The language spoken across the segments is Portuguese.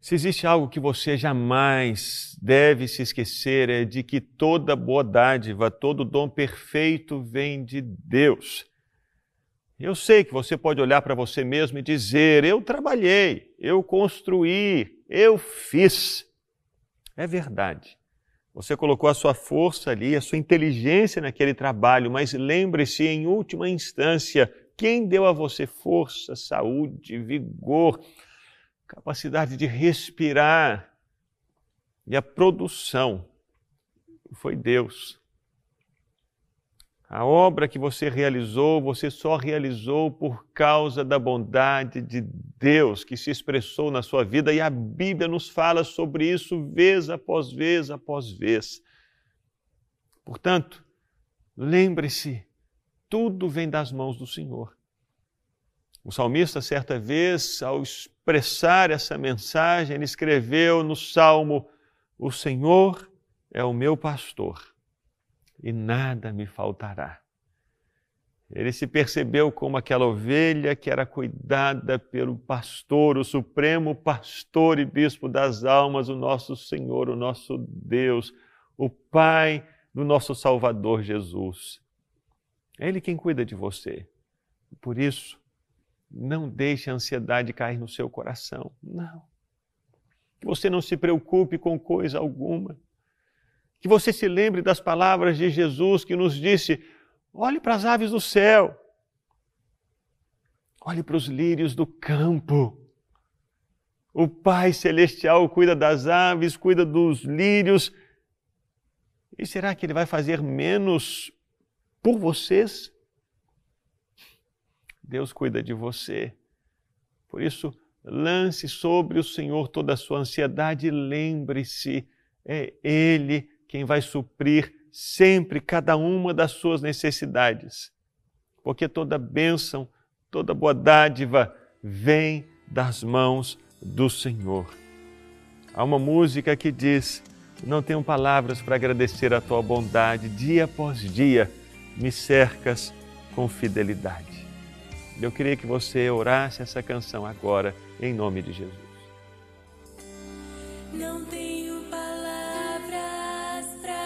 Se existe algo que você jamais deve se esquecer é de que toda boa dádiva, todo dom perfeito vem de Deus. Eu sei que você pode olhar para você mesmo e dizer: Eu trabalhei, eu construí, eu fiz. É verdade. Você colocou a sua força ali, a sua inteligência naquele trabalho, mas lembre-se, em última instância, quem deu a você força, saúde, vigor, capacidade de respirar e a produção foi Deus. A obra que você realizou, você só realizou por causa da bondade de Deus que se expressou na sua vida e a Bíblia nos fala sobre isso vez após vez após vez. Portanto, lembre-se, tudo vem das mãos do Senhor. O salmista, certa vez, ao expressar essa mensagem, ele escreveu no salmo: O Senhor é o meu pastor e nada me faltará. Ele se percebeu como aquela ovelha que era cuidada pelo pastor, o supremo pastor e bispo das almas, o nosso Senhor, o nosso Deus, o Pai do nosso Salvador Jesus. É Ele quem cuida de você. Por isso, não deixe a ansiedade cair no seu coração. Não. Que você não se preocupe com coisa alguma que você se lembre das palavras de Jesus que nos disse: olhe para as aves do céu, olhe para os lírios do campo. O Pai Celestial cuida das aves, cuida dos lírios. E será que Ele vai fazer menos por vocês? Deus cuida de você. Por isso, lance sobre o Senhor toda a sua ansiedade e lembre-se, é Ele quem vai suprir sempre cada uma das suas necessidades. Porque toda bênção, toda boa dádiva vem das mãos do Senhor. Há uma música que diz: Não tenho palavras para agradecer a tua bondade, dia após dia me cercas com fidelidade. Eu queria que você orasse essa canção agora, em nome de Jesus. Não tenho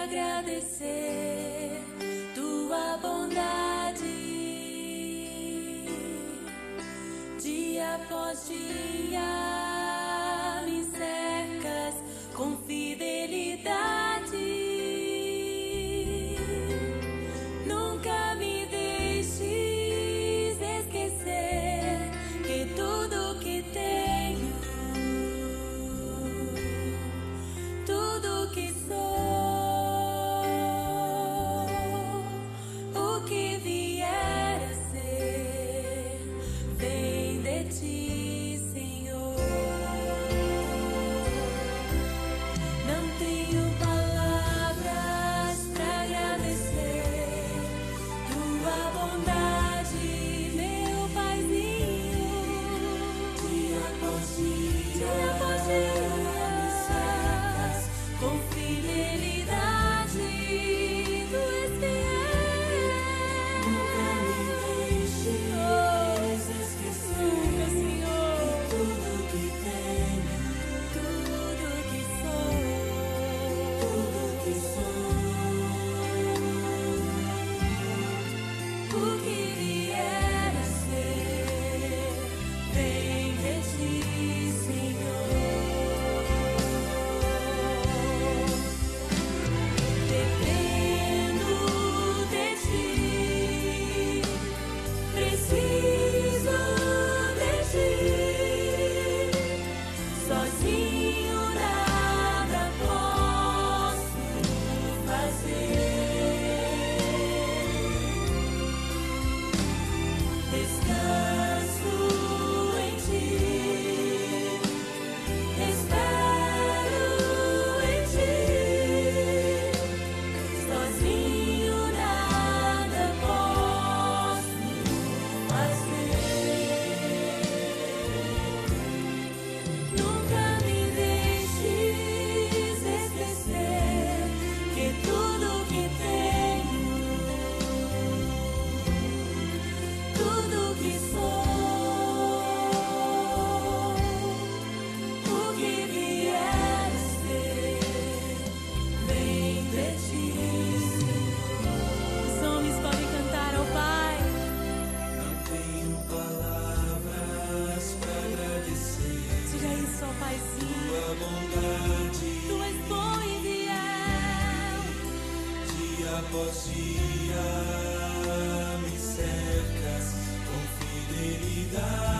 agradecer tua bondade dia após dia após dia me cercas com fidelidade.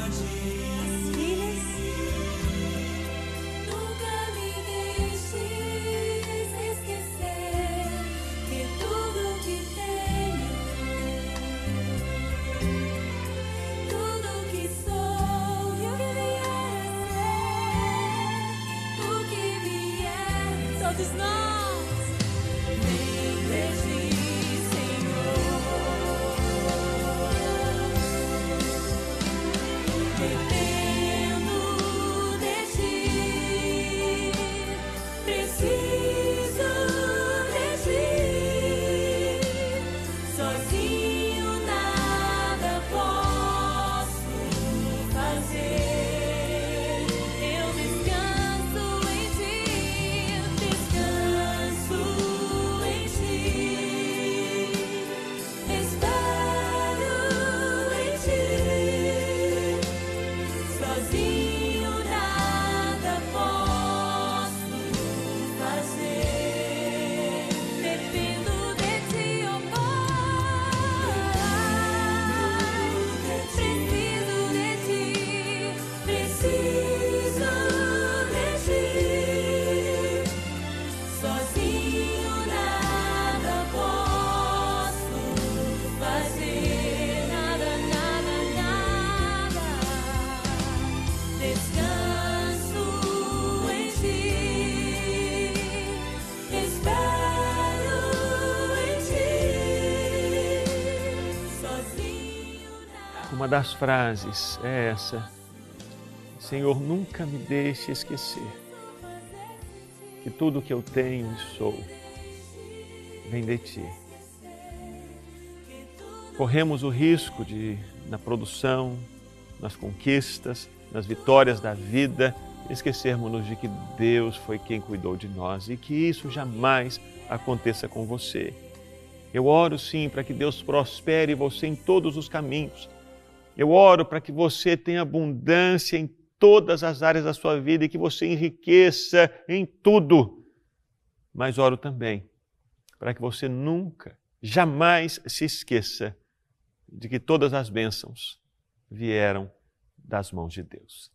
Vier, todos Uma das frases é essa: Senhor, nunca me deixe esquecer que tudo que eu tenho e sou vem de Ti. Corremos o risco de, na produção, nas conquistas, nas vitórias da vida, esquecermos-nos de que Deus foi quem cuidou de nós e que isso jamais aconteça com você. Eu oro sim para que Deus prospere você em todos os caminhos. Eu oro para que você tenha abundância em todas as áreas da sua vida e que você enriqueça em tudo. Mas oro também para que você nunca, jamais se esqueça de que todas as bênçãos vieram das mãos de Deus.